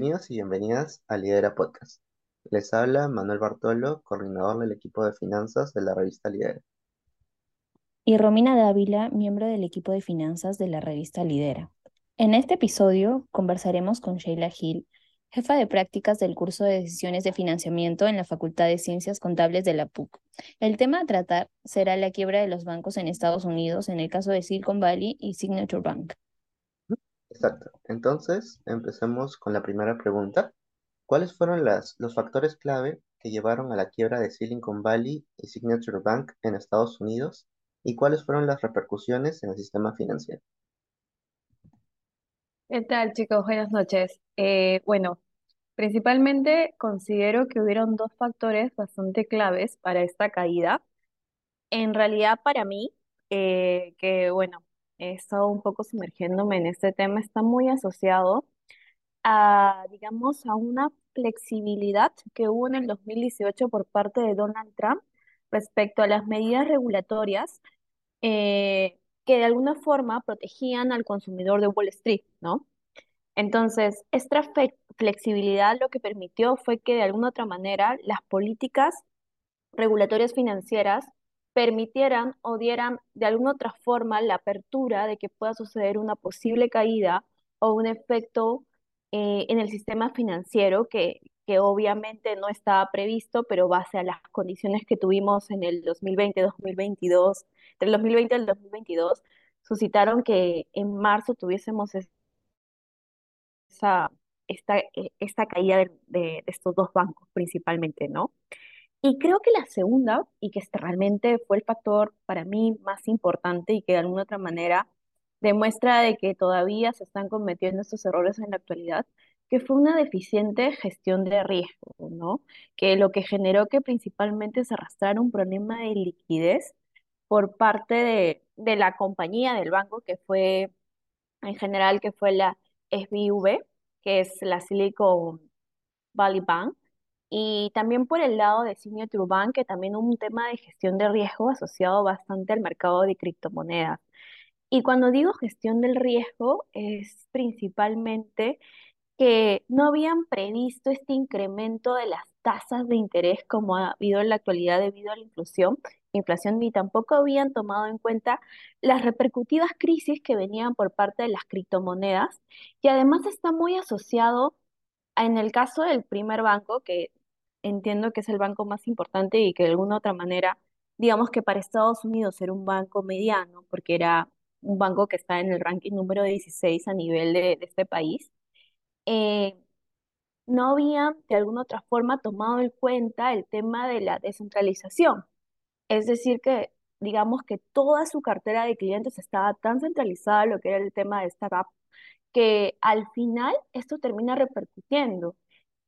Bienvenidos y bienvenidas a Lidera Podcast. Les habla Manuel Bartolo, coordinador del equipo de finanzas de la revista Lidera. Y Romina Dávila, miembro del equipo de finanzas de la revista Lidera. En este episodio conversaremos con Sheila Gil, jefa de prácticas del curso de decisiones de financiamiento en la Facultad de Ciencias Contables de la PUC. El tema a tratar será la quiebra de los bancos en Estados Unidos en el caso de Silicon Valley y Signature Bank. Exacto. Entonces, empecemos con la primera pregunta. ¿Cuáles fueron las, los factores clave que llevaron a la quiebra de Silicon Valley y Signature Bank en Estados Unidos? ¿Y cuáles fueron las repercusiones en el sistema financiero? ¿Qué tal, chicos? Buenas noches. Eh, bueno, principalmente considero que hubieron dos factores bastante claves para esta caída. En realidad, para mí, eh, que bueno, he estado un poco sumergiéndome en este tema, está muy asociado a, digamos, a una flexibilidad que hubo en el 2018 por parte de Donald Trump respecto a las medidas regulatorias eh, que de alguna forma protegían al consumidor de Wall Street, ¿no? Entonces, esta flexibilidad lo que permitió fue que de alguna otra manera las políticas regulatorias financieras permitieran o dieran de alguna otra forma la apertura de que pueda suceder una posible caída o un efecto eh, en el sistema financiero que, que obviamente no estaba previsto, pero base a las condiciones que tuvimos en el 2020-2022, del 2020 al 2022, suscitaron que en marzo tuviésemos esa, esta, eh, esta caída de, de estos dos bancos principalmente, ¿no? Y creo que la segunda, y que este realmente fue el factor para mí más importante y que de alguna otra manera demuestra de que todavía se están cometiendo estos errores en la actualidad, que fue una deficiente gestión de riesgo, ¿no? Que lo que generó que principalmente se arrastrara un problema de liquidez por parte de, de la compañía del banco, que fue en general, que fue la SBV, que es la Silicon Valley Bank, y también por el lado de Signature Bank, que también un tema de gestión de riesgo asociado bastante al mercado de criptomonedas. Y cuando digo gestión del riesgo, es principalmente que no habían previsto este incremento de las tasas de interés como ha habido en la actualidad debido a la inflación, inflación ni tampoco habían tomado en cuenta las repercutivas crisis que venían por parte de las criptomonedas y además está muy asociado en el caso del primer banco, que entiendo que es el banco más importante y que de alguna otra manera, digamos que para Estados Unidos era un banco mediano, porque era un banco que está en el ranking número 16 a nivel de, de este país, eh, no habían de alguna otra forma tomado en cuenta el tema de la descentralización. Es decir, que digamos que toda su cartera de clientes estaba tan centralizada en lo que era el tema de startup, que al final esto termina repercutiendo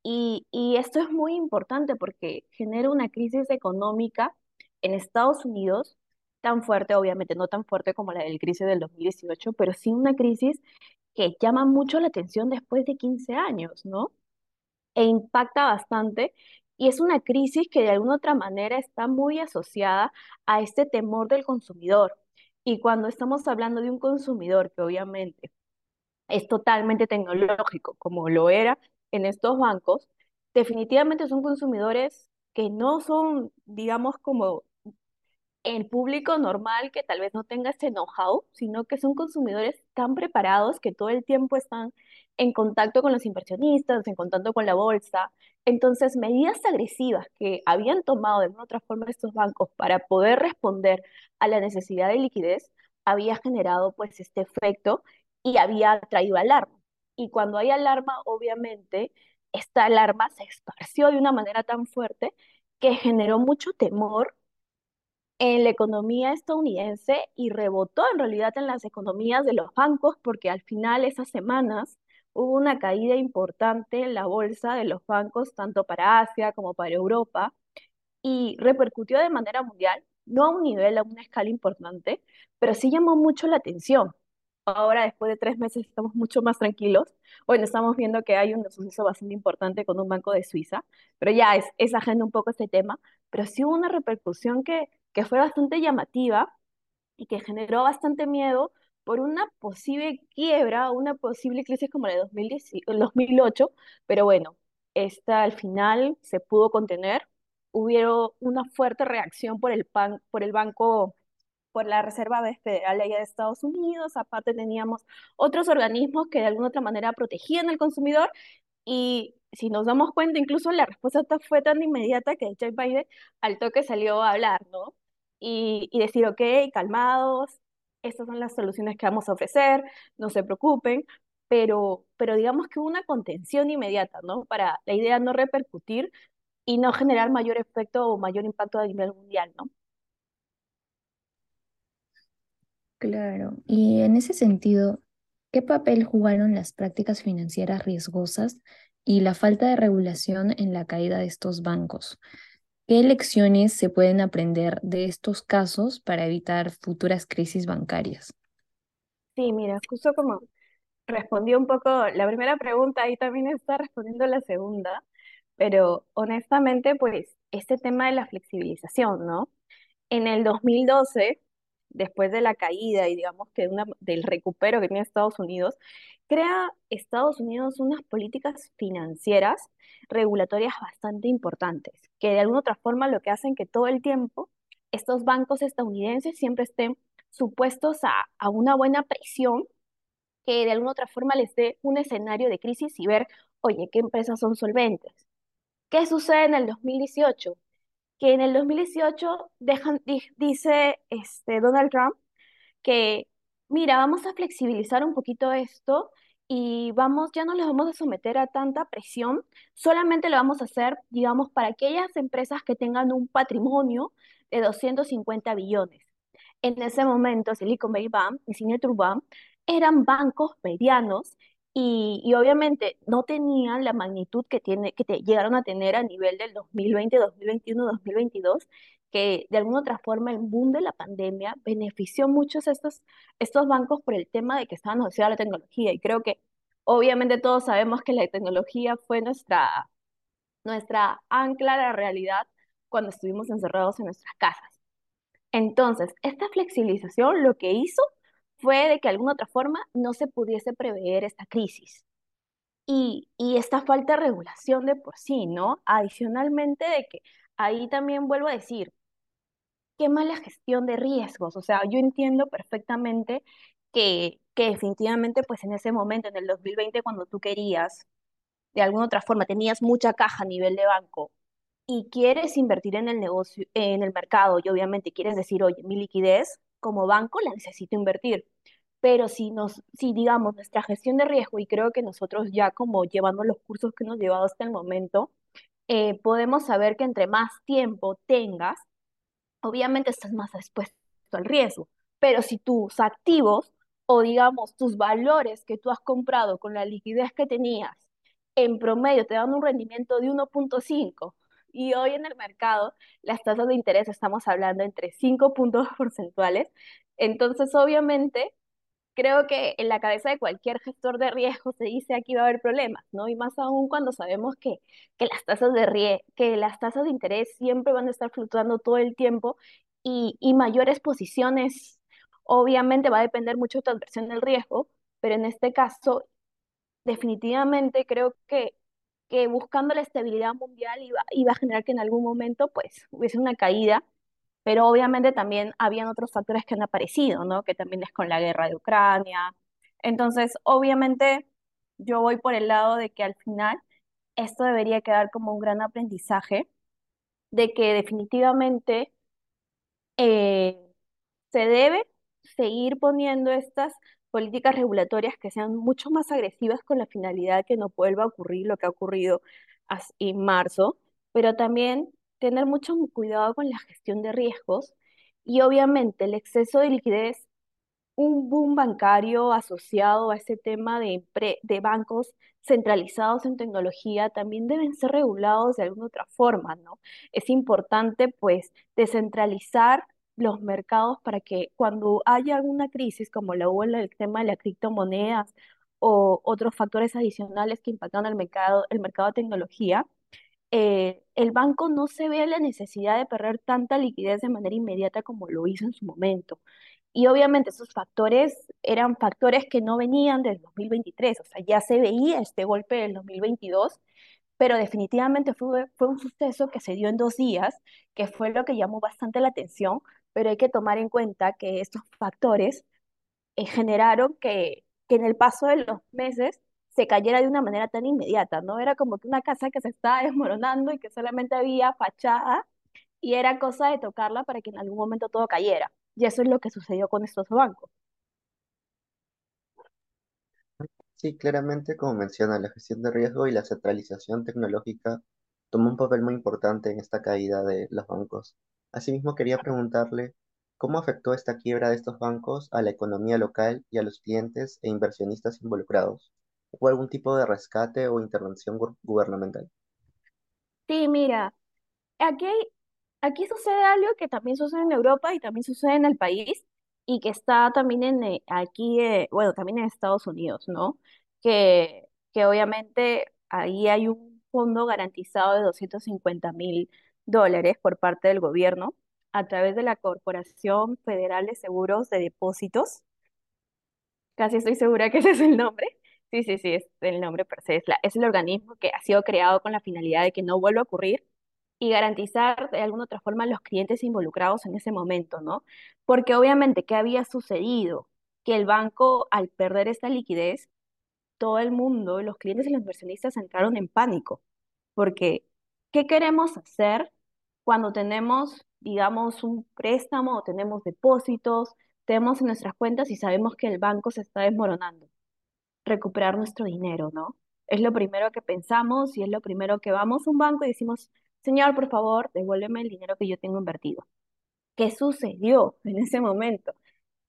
y, y esto es muy importante porque genera una crisis económica en Estados Unidos tan fuerte, obviamente no tan fuerte como la del crisis del 2018, pero sí una crisis que llama mucho la atención después de 15 años, ¿no? E impacta bastante y es una crisis que de alguna otra manera está muy asociada a este temor del consumidor. Y cuando estamos hablando de un consumidor que obviamente es totalmente tecnológico, como lo era en estos bancos, definitivamente son consumidores que no son, digamos, como el público normal que tal vez no tenga este know-how, sino que son consumidores tan preparados que todo el tiempo están en contacto con los inversionistas, en contacto con la bolsa. Entonces, medidas agresivas que habían tomado de una otra forma estos bancos para poder responder a la necesidad de liquidez, había generado pues este efecto y había traído alarma. Y cuando hay alarma, obviamente, esta alarma se esparció de una manera tan fuerte que generó mucho temor en la economía estadounidense y rebotó en realidad en las economías de los bancos porque al final esas semanas hubo una caída importante en la bolsa de los bancos tanto para Asia como para Europa y repercutió de manera mundial, no a un nivel, a una escala importante, pero sí llamó mucho la atención ahora después de tres meses estamos mucho más tranquilos. Bueno, estamos viendo que hay un suceso bastante importante con un banco de Suiza, pero ya es, es ajeno un poco este tema, pero sí hubo una repercusión que, que fue bastante llamativa y que generó bastante miedo por una posible quiebra, una posible crisis como la de 2008, pero bueno, esta al final se pudo contener. Hubo una fuerte reacción por el, por el banco por la Reserva Federal allá de Estados Unidos, aparte teníamos otros organismos que de alguna otra manera protegían al consumidor y si nos damos cuenta, incluso la respuesta fue tan inmediata que Joe Biden al toque salió a hablar, ¿no? Y, y decir, ok, calmados, estas son las soluciones que vamos a ofrecer, no se preocupen, pero, pero digamos que hubo una contención inmediata, ¿no? Para la idea no repercutir y no generar mayor efecto o mayor impacto a nivel mundial, ¿no? Claro, y en ese sentido, ¿qué papel jugaron las prácticas financieras riesgosas y la falta de regulación en la caída de estos bancos? ¿Qué lecciones se pueden aprender de estos casos para evitar futuras crisis bancarias? Sí, mira, justo como respondió un poco la primera pregunta, ahí también está respondiendo la segunda, pero honestamente, pues este tema de la flexibilización, ¿no? En el 2012, después de la caída y digamos que del recupero que tiene Estados Unidos, crea Estados Unidos unas políticas financieras regulatorias bastante importantes, que de alguna otra forma lo que hacen que todo el tiempo estos bancos estadounidenses siempre estén supuestos a, a una buena presión que de alguna otra forma les dé un escenario de crisis y ver, oye, ¿qué empresas son solventes? ¿Qué sucede en el 2018? Que en el 2018 dejan, dice este, Donald Trump que, mira, vamos a flexibilizar un poquito esto y vamos, ya no les vamos a someter a tanta presión, solamente lo vamos a hacer, digamos, para aquellas empresas que tengan un patrimonio de 250 billones. En ese momento, Silicon Valley Bank y Signature Bank eran bancos medianos y, obviamente no tenían la magnitud que, tiene, que te llegaron a tener a nivel del 2020, 2021, 2022, que de alguna otra forma el boom de la pandemia benefició muchos estos, estos bancos por el tema de que estaban asociados a la tecnología. Y creo que obviamente todos sabemos que la tecnología fue nuestra, nuestra ancla a la realidad cuando estuvimos encerrados en nuestras casas. Entonces, esta flexibilización lo que hizo fue de que de alguna otra forma no se pudiese prever esta crisis. Y, y esta falta de regulación de por sí, ¿no? Adicionalmente de que ahí también vuelvo a decir, qué mala gestión de riesgos. O sea, yo entiendo perfectamente que, que definitivamente, pues en ese momento, en el 2020, cuando tú querías, de alguna otra forma, tenías mucha caja a nivel de banco y quieres invertir en el negocio, en el mercado, y obviamente quieres decir, oye, mi liquidez como banco la necesito invertir. Pero si nos, si digamos nuestra gestión de riesgo, y creo que nosotros ya como llevando los cursos que hemos llevado hasta el momento, eh, podemos saber que entre más tiempo tengas, obviamente estás más expuesto al riesgo. Pero si tus activos o digamos tus valores que tú has comprado con la liquidez que tenías, en promedio te dan un rendimiento de 1.5 y hoy en el mercado las tasas de interés estamos hablando entre 5 puntos porcentuales, entonces obviamente creo que en la cabeza de cualquier gestor de riesgo se dice aquí va a haber problemas, ¿no? Y más aún cuando sabemos que, que las tasas de que las tasas de interés siempre van a estar fluctuando todo el tiempo y, y mayores posiciones, obviamente va a depender mucho de tu adversión del riesgo, pero en este caso definitivamente creo que, que buscando la estabilidad mundial iba, iba a generar que en algún momento pues hubiese una caída pero obviamente también habían otros factores que han aparecido, ¿no? Que también es con la guerra de Ucrania. Entonces, obviamente, yo voy por el lado de que al final esto debería quedar como un gran aprendizaje de que definitivamente eh, se debe seguir poniendo estas políticas regulatorias que sean mucho más agresivas con la finalidad que no vuelva a ocurrir lo que ha ocurrido en marzo, pero también tener mucho cuidado con la gestión de riesgos y obviamente el exceso de liquidez, un boom bancario asociado a ese tema de, de bancos centralizados en tecnología también deben ser regulados de alguna otra forma, ¿no? Es importante pues descentralizar los mercados para que cuando haya alguna crisis como la hubo en el tema de las criptomonedas o otros factores adicionales que impactan al mercado, el mercado de tecnología, eh, el banco no se ve la necesidad de perder tanta liquidez de manera inmediata como lo hizo en su momento. Y obviamente esos factores eran factores que no venían del 2023, o sea, ya se veía este golpe del 2022, pero definitivamente fue, fue un suceso que se dio en dos días, que fue lo que llamó bastante la atención, pero hay que tomar en cuenta que estos factores eh, generaron que, que en el paso de los meses se cayera de una manera tan inmediata, ¿no? Era como que una casa que se estaba desmoronando y que solamente había fachada y era cosa de tocarla para que en algún momento todo cayera. Y eso es lo que sucedió con estos bancos. Sí, claramente, como menciona, la gestión de riesgo y la centralización tecnológica tomó un papel muy importante en esta caída de los bancos. Asimismo, quería preguntarle cómo afectó esta quiebra de estos bancos a la economía local y a los clientes e inversionistas involucrados. ¿Hubo algún tipo de rescate o intervención gu- gubernamental? Sí, mira, aquí, aquí sucede algo que también sucede en Europa y también sucede en el país y que está también en, eh, aquí, eh, bueno, también en Estados Unidos, ¿no? Que, que obviamente ahí hay un fondo garantizado de doscientos cincuenta mil dólares por parte del gobierno a través de la Corporación Federal de Seguros de Depósitos. Casi estoy segura que ese es el nombre. Sí, sí, sí, es el nombre per se. Es, la- es el organismo que ha sido creado con la finalidad de que no vuelva a ocurrir y garantizar de alguna otra forma a los clientes involucrados en ese momento, ¿no? Porque obviamente, ¿qué había sucedido? Que el banco, al perder esta liquidez, todo el mundo, los clientes y los inversionistas entraron en pánico, porque ¿qué queremos hacer cuando tenemos, digamos, un préstamo o tenemos depósitos, tenemos en nuestras cuentas y sabemos que el banco se está desmoronando? Recuperar nuestro dinero, ¿no? Es lo primero que pensamos y es lo primero que vamos a un banco y decimos, señor, por favor, devuélveme el dinero que yo tengo invertido. ¿Qué sucedió en ese momento?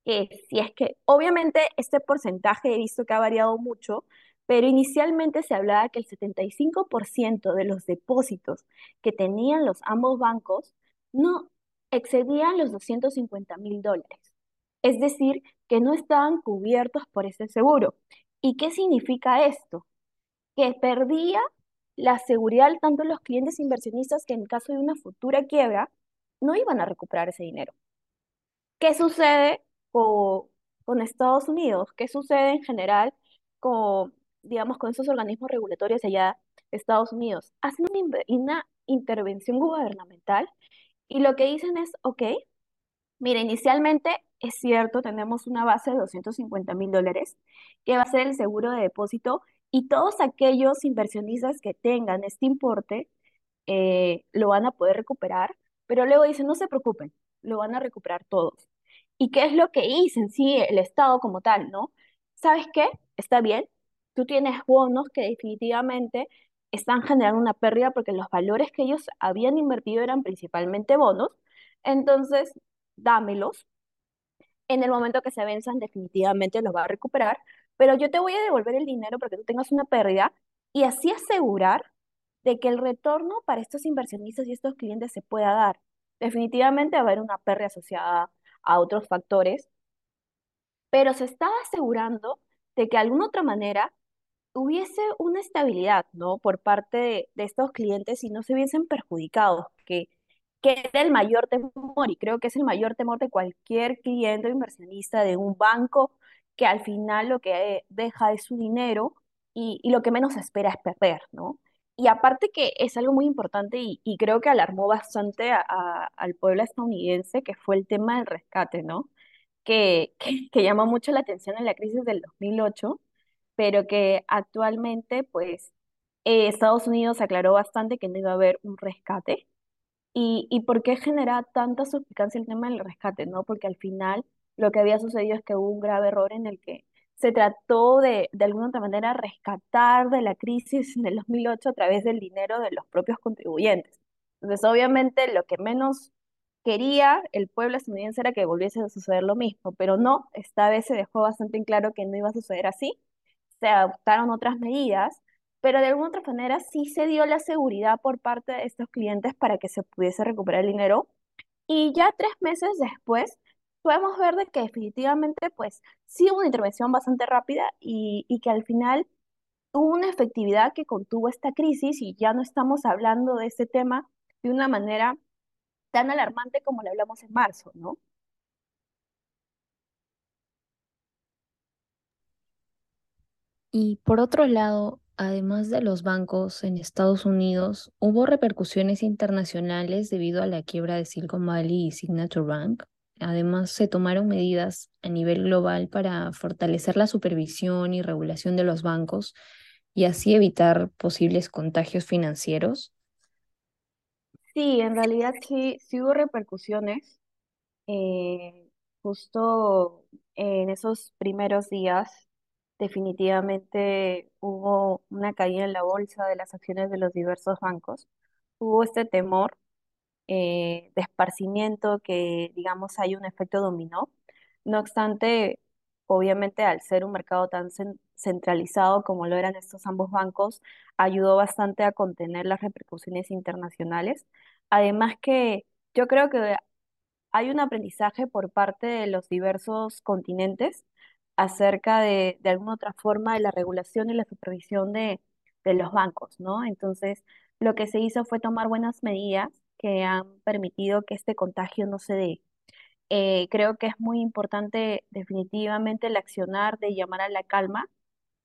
que si es que, obviamente, este porcentaje he visto que ha variado mucho, pero inicialmente se hablaba que el 75% de los depósitos que tenían los ambos bancos no excedían los doscientos cincuenta mil dólares. Es decir, que no estaban cubiertos por ese seguro. ¿Y qué significa esto? Que perdía la seguridad tanto los clientes inversionistas que en caso de una futura quiebra no iban a recuperar ese dinero. ¿Qué sucede con, con Estados Unidos? ¿Qué sucede en general con, digamos, con esos organismos regulatorios allá de Estados Unidos? Hacen una, una intervención gubernamental y lo que dicen es, ok, mira, inicialmente es cierto, tenemos una base de doscientos cincuenta mil dólares que va a ser el seguro de depósito y todos aquellos inversionistas que tengan este importe eh, lo van a poder recuperar, pero luego dicen, no se preocupen, lo van a recuperar todos. ¿Y qué es lo que hizo en sí el Estado como tal, no? ¿Sabes qué? Está bien, tú tienes bonos que definitivamente están generando una pérdida porque los valores que ellos habían invertido eran principalmente bonos, entonces dámelos. En el momento que se venzan, definitivamente los va a recuperar, pero yo te voy a devolver el dinero porque tú tengas una pérdida y así asegurar de que el retorno para estos inversionistas y estos clientes se pueda dar. Definitivamente va a haber una pérdida asociada a otros factores, pero se estaba asegurando de que de alguna otra manera hubiese una estabilidad, ¿no? Por parte de, de estos clientes y no se viesen perjudicados, que, que era el mayor temor y creo que es el mayor temor de cualquier cliente o inversionista de un banco que al final lo que eh, deja es su dinero y, y lo que menos espera es perder, ¿no? Y aparte que es algo muy importante y, y creo que alarmó bastante a- a- al pueblo estadounidense, que fue el tema del rescate, ¿no? que, que, que llamó mucho la atención en la crisis del 2008, pero que actualmente, pues, eh, Estados Unidos aclaró bastante que no iba a haber un rescate. ¿Y, y por qué genera tanta suspicacia el tema del rescate, no? Porque al final lo que había sucedido es que hubo un grave error en el que se trató de, de alguna otra manera, rescatar de la crisis del 2008 a través del dinero de los propios contribuyentes. Entonces, obviamente, lo que menos quería el pueblo estadounidense era que volviese a suceder lo mismo, pero no, esta vez se dejó bastante en claro que no iba a suceder así, se adoptaron otras medidas, pero de alguna otra manera sí se dio la seguridad por parte de estos clientes para que se pudiese recuperar el dinero y ya tres meses después podemos ver de que definitivamente pues sí hubo una intervención bastante rápida y, y que al final hubo una efectividad que contuvo esta crisis y ya no estamos hablando de este tema de una manera tan alarmante como lo hablamos en marzo, ¿no? Y por otro lado, además de los bancos en Estados Unidos, hubo repercusiones internacionales debido a la quiebra de Silicon Valley y Signature Bank. Además, se tomaron medidas a nivel global para fortalecer la supervisión y regulación de los bancos y así evitar posibles contagios financieros. Sí, en realidad sí, sí hubo repercusiones. eh, justo en esos primeros días, definitivamente hubo una caída en la bolsa de las acciones de los diversos bancos. Hubo este temor eh, de esparcimiento que, digamos, hay un efecto dominó. No obstante, obviamente, al ser un mercado tan cen- centralizado como lo eran estos ambos bancos, ayudó bastante a contener las repercusiones internacionales. Además que yo creo que hay un aprendizaje por parte de los diversos continentes acerca de, alguna otra forma de la regulación y la supervisión de, los bancos, ¿no? Entonces, lo que se hizo fue tomar buenas medidas que han permitido que este contagio no se dé. Eh, creo que es muy importante definitivamente el accionar de llamar a la calma,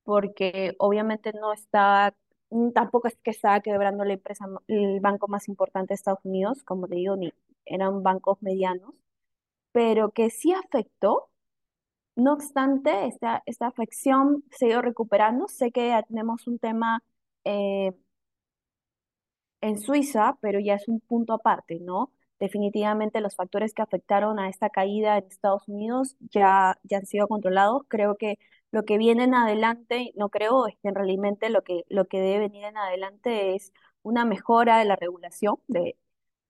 porque obviamente no está, mm, tampoco es que estaba quebrando la empresa, el banco más importante de Estados Unidos, como te digo, ni eran bancos medianos pero que sí afectó. No obstante, esta, esta afección se ha ido recuperando. Sé que ya tenemos un tema eh, en Suiza, pero ya es un punto aparte, ¿no? Definitivamente los factores que afectaron a esta caída en Estados Unidos ya, ya han sido controlados. Creo que lo que viene en adelante, no creo, es que realmente lo que, lo que debe venir en adelante es una mejora de la regulación, de,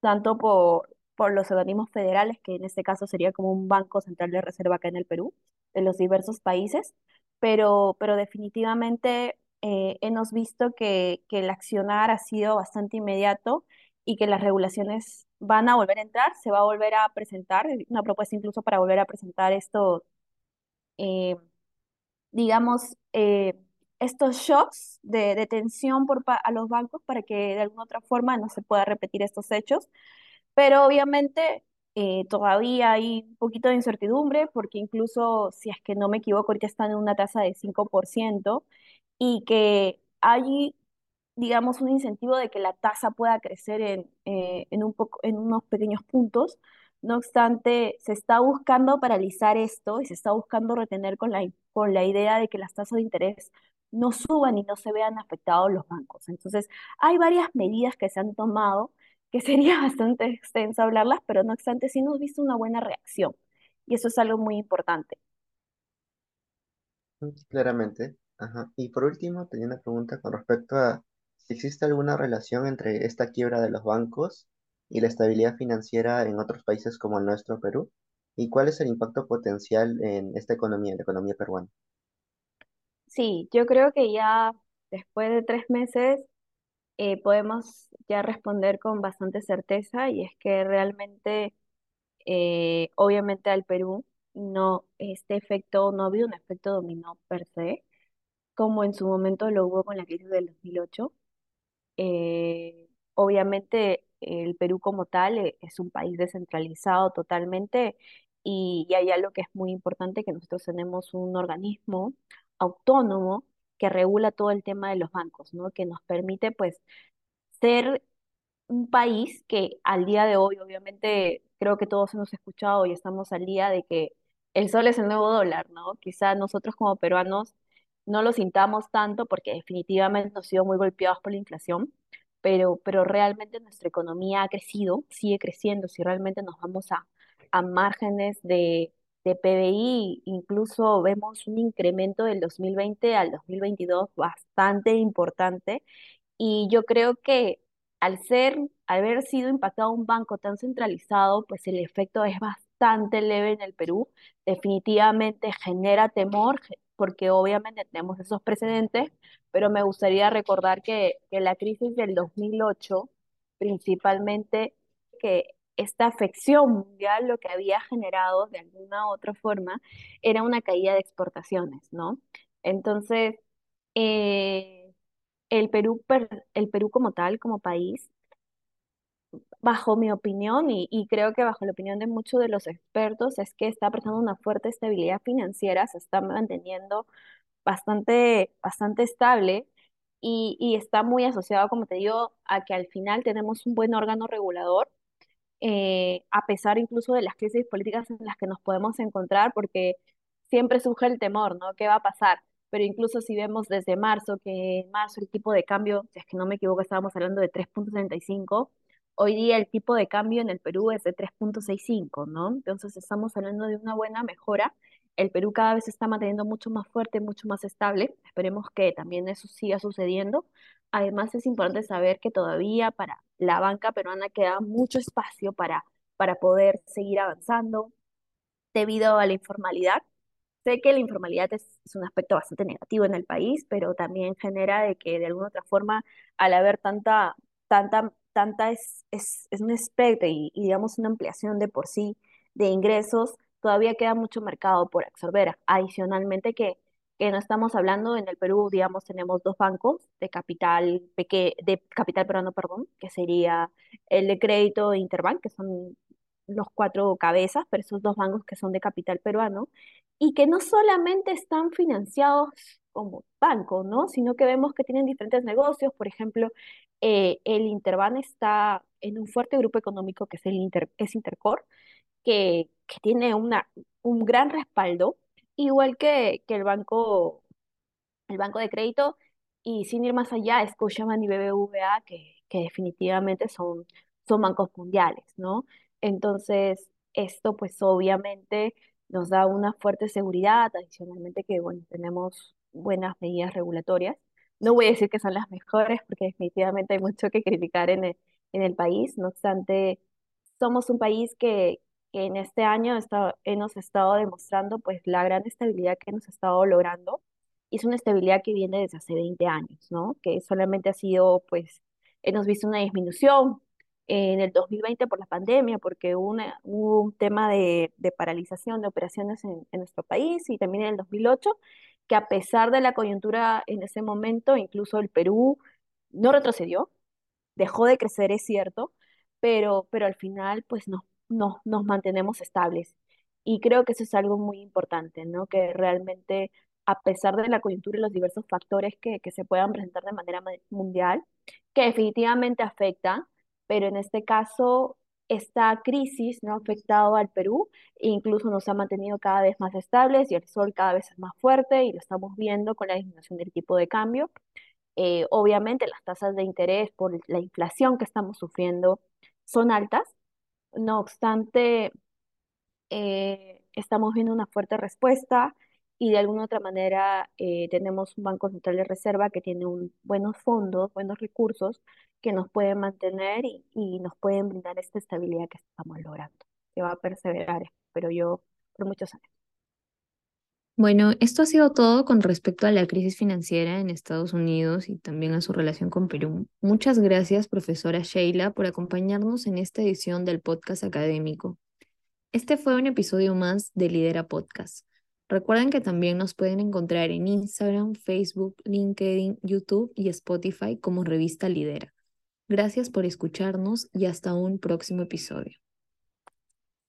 tanto por, por los organismos federales, que en este caso sería como un Banco Central de Reserva acá en el Perú, de los diversos países, pero, pero definitivamente eh, hemos visto que, que el accionar ha sido bastante inmediato y que las regulaciones van a volver a entrar, se va a volver a presentar, una propuesta incluso para volver a presentar esto, eh, digamos, eh, estos shocks de, de tensión por a los bancos para que de alguna otra forma no se pueda repetir estos hechos pero obviamente eh, todavía hay un poquito de incertidumbre porque incluso, si es que no me equivoco, ahorita están en una tasa de 5% y que hay, digamos, un incentivo de que la tasa pueda crecer en, eh, en un poco, en unos pequeños puntos. No obstante, se está buscando paralizar esto y se está buscando retener con la, con la idea de que las tasas de interés no suban y no se vean afectados los bancos. Entonces, hay varias medidas que se han tomado que sería bastante extenso hablarlas, pero no obstante, sí hemos visto una buena reacción. Y eso es algo muy importante. Mm, Claramente. Ajá. Y por último, tenía una pregunta con respecto a si existe alguna relación entre esta quiebra de los bancos y la estabilidad financiera en otros países como el nuestro, Perú, y cuál es el impacto potencial en esta economía, la economía peruana. Sí, yo creo que ya después de tres meses eh, podemos ya responder con bastante certeza y es que realmente, eh, obviamente al Perú, no, este efecto, no ha habido un efecto dominó per se, como en su momento lo hubo con la crisis del 2008. Eh, obviamente el Perú como tal eh, es un país descentralizado totalmente y, y hay algo que es muy importante, que nosotros tenemos un organismo autónomo que regula todo el tema de los bancos, ¿no? Que nos permite pues ser un país que al día de hoy, obviamente, creo que todos hemos escuchado y estamos al día de que el sol es el nuevo dólar, ¿no? Quizá nosotros como peruanos no lo sintamos tanto porque definitivamente hemos sido muy golpeados por la inflación, pero, pero realmente nuestra economía ha crecido, sigue creciendo, si realmente nos vamos a, a márgenes de, de PBI, incluso vemos un incremento del 2020 al 2022 bastante importante y yo creo que al ser, haber sido impactado un banco tan centralizado, pues el efecto es bastante leve en el Perú. Definitivamente genera temor, porque obviamente tenemos esos precedentes, pero me gustaría recordar que, que la crisis del 2008, principalmente, que esta afección mundial lo que había generado de alguna u otra forma era una caída de exportaciones, ¿no? Entonces, eh, el Perú, per- el Perú como tal, como país, bajo mi opinión y, creo que bajo la opinión de muchos de los expertos, es que está presentando una fuerte estabilidad financiera, se está manteniendo bastante, bastante estable y, y está muy asociado, como te digo, a que al final tenemos un buen órgano regulador eh, a pesar incluso de las crisis políticas en las que nos podemos encontrar, porque siempre surge el temor, ¿no? ¿Qué va a pasar? Pero incluso si vemos desde marzo, que en marzo el tipo de cambio, si es que no me equivoco, estábamos hablando de 3.75, hoy día el tipo de cambio en el Perú es de 3.65, ¿no? Entonces estamos hablando de una buena mejora. El Perú cada vez se está manteniendo mucho más fuerte, mucho más estable. Esperemos que también eso siga sucediendo. Además, es importante saber que todavía para la banca peruana queda mucho espacio para, para poder seguir avanzando debido a la informalidad. Sé que la informalidad es, un aspecto bastante negativo en el país, pero también genera de que de alguna otra forma, al haber tanta, tanta, tanta es, es, es un espectro y, y digamos una ampliación de por sí de ingresos, todavía queda mucho mercado por absorber. Adicionalmente que que no estamos hablando en el Perú, digamos, tenemos dos bancos de capital peque de capital peruano, perdón, que sería el de crédito e Interbank, que son los cuatro cabezas, pero esos dos bancos que son de capital peruano, y que no solamente están financiados como banco, ¿no? Sino que vemos que tienen diferentes negocios, por ejemplo, eh, el Interbank está en un fuerte grupo económico que es el Inter, es Intercor, que, que tiene una, un gran respaldo Igual que, que el banco, el banco de crédito, y sin ir más allá, Scotiabank y BBVA, que, que definitivamente son, son bancos mundiales, ¿no? Entonces, esto pues obviamente nos da una fuerte seguridad, adicionalmente que, bueno, tenemos buenas medidas regulatorias. No voy a decir que son las mejores, porque definitivamente hay mucho que criticar en en el país, no obstante, somos un país que, que en este año está, hemos estado demostrando pues la gran estabilidad que hemos estado logrando. Y es una estabilidad que viene desde hace 20 años, ¿no? Que solamente ha sido, pues, hemos visto una disminución en el 2020 por la pandemia, porque hubo, un tema de, de, paralización de operaciones en, en nuestro país y también en el 2008, que a pesar de la coyuntura en ese momento, incluso el Perú no retrocedió, dejó de crecer, es cierto, pero, pero al final pues nos nos, nos mantenemos estables. Y creo que eso es algo muy importante, ¿no? Que realmente, a pesar de la coyuntura y los diversos factores que, que se puedan presentar de manera mundial, que definitivamente afecta, pero en este caso, esta crisis no ha afectado al Perú e incluso nos ha mantenido cada vez más estables y el sol cada vez es más fuerte y lo estamos viendo con la disminución del tipo de cambio. Eh, obviamente las tasas de interés por la inflación que estamos sufriendo son altas, no obstante, eh, estamos viendo una fuerte respuesta y de alguna otra manera eh, tenemos un Banco Central de Reserva que tiene un, buenos fondos, buenos recursos que nos pueden mantener y, y nos pueden brindar esta estabilidad que estamos logrando, que va a perseverar, espero yo, por muchos años. Bueno, esto ha sido todo con respecto a la crisis financiera en Estados Unidos y también a su relación con Perú. Muchas gracias, profesora Sheila, por acompañarnos en esta edición del podcast académico. Este fue un episodio más de Lidera Podcast. Recuerden que también nos pueden encontrar en Instagram, Facebook, LinkedIn, YouTube y Spotify como revista Lidera. Gracias por escucharnos y hasta un próximo episodio.